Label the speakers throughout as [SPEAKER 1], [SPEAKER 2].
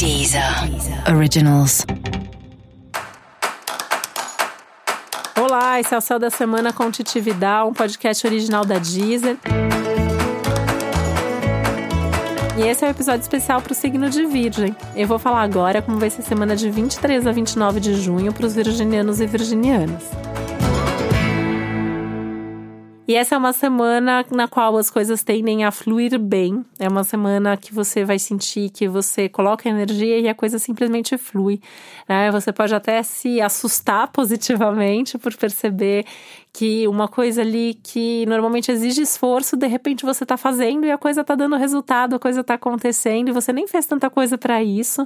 [SPEAKER 1] Deezer Originals.
[SPEAKER 2] Olá, esse é o Céu da Semana com Titi Vidal, um podcast original da Deezer. E esse é o um episódio especial para o signo de Virgem. Eu vou falar agora como vai ser a semana de 23 a 29 de junho para os virginianos e virginianas. E essa é uma semana na qual as coisas tendem a fluir bem. É uma semana que você vai sentir que você coloca energia e a coisa simplesmente flui. Né? Você pode até se assustar positivamente por perceber que uma coisa ali que normalmente exige esforço, de repente você está fazendo e a coisa está dando resultado, a coisa está acontecendo e você nem fez tanta coisa para isso.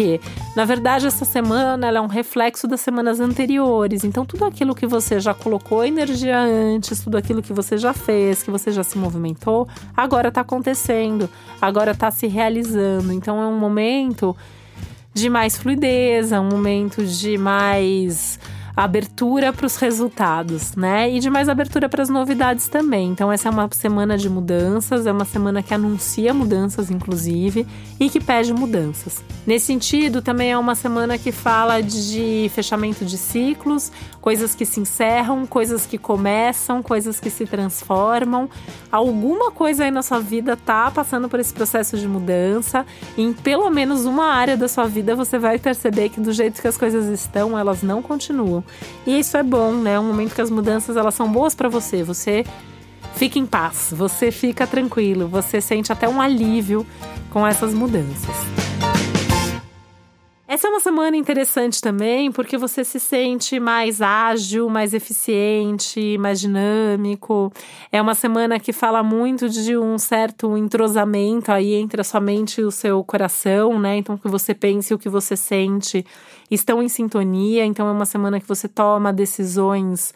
[SPEAKER 2] Quê? Na verdade, essa semana é um reflexo das semanas anteriores. Então, tudo aquilo que você já colocou energia antes, tudo aquilo que você já fez, que você já se movimentou, agora está acontecendo, agora está se realizando. Então, é um momento de mais fluidez, é um momento de mais abertura para os resultados, né? E de mais abertura para as novidades também. Então, essa é uma semana de mudanças, é uma semana que anuncia mudanças, inclusive, e que pede mudanças. Nesse sentido, também é uma semana que fala de fechamento de ciclos, coisas que se encerram, coisas que começam, coisas que se transformam. Alguma coisa aí na sua vida tá passando por esse processo de mudança, e em pelo menos uma área da sua vida você vai perceber que do jeito que as coisas estão, elas não continuam. E isso é bom, né? É um momento que as mudanças elas são boas para você. Você fica em paz, você fica tranquilo, você sente até um alívio com essas mudanças. Essa é uma semana interessante também, porque você se sente mais ágil, mais eficiente, mais dinâmico. É uma semana que fala muito de um certo entrosamento aí entre a sua mente e o seu coração, né? Então, o que você pensa e o que você sente estão em sintonia. Então, é uma semana que você toma decisões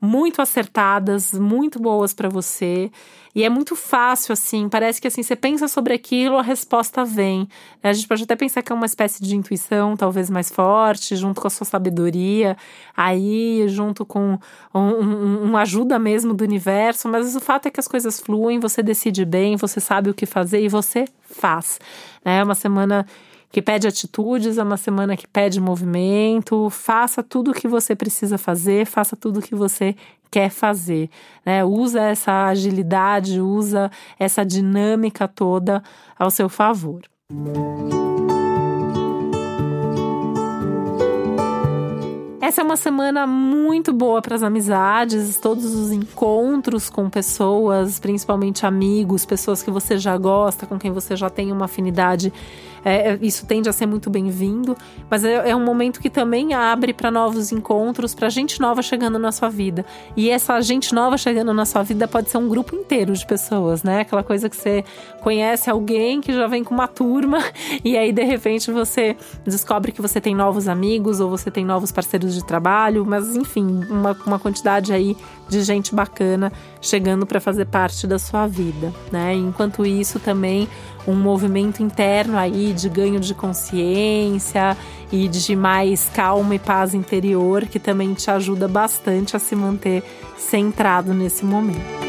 [SPEAKER 2] muito acertadas, muito boas para você. E é muito fácil, assim, parece que assim, você pensa sobre aquilo, a resposta vem. A gente pode até pensar que é uma espécie de intuição, talvez mais forte, junto com a sua sabedoria, aí, junto com um, um, uma ajuda mesmo do universo, mas o fato é que as coisas fluem, você decide bem, você sabe o que fazer e você faz. É uma semana que pede atitudes, é uma semana que pede movimento. Faça tudo o que você precisa fazer, faça tudo o que você quer fazer. Né? Usa essa agilidade, usa essa dinâmica toda ao seu favor. Essa é uma semana muito boa para as amizades, todos os encontros com pessoas, principalmente amigos, pessoas que você já gosta, com quem você já tem uma afinidade é, é, isso tende a ser muito bem-vindo, mas é, é, um momento que também abre para novos encontros, para gente nova chegando na sua vida. E essa gente nova chegando na sua vida pode ser um grupo inteiro de pessoas, né? Aquela coisa que você conhece alguém que já vem com uma turma e aí de repente você descobre que você tem novos amigos ou você tem novos parceiros de trabalho, mas enfim, uma, uma quantidade aí de gente bacana chegando para fazer parte da sua vida, né? Enquanto isso também um movimento interno aí de ganho de consciência e de mais calma e paz interior que também te ajuda bastante a se manter centrado nesse momento.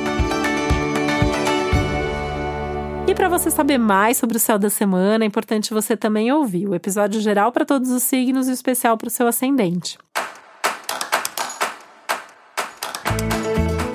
[SPEAKER 2] E para você saber mais sobre o céu da semana, é importante você também ouvir o episódio geral para todos os signos e o especial para o seu ascendente.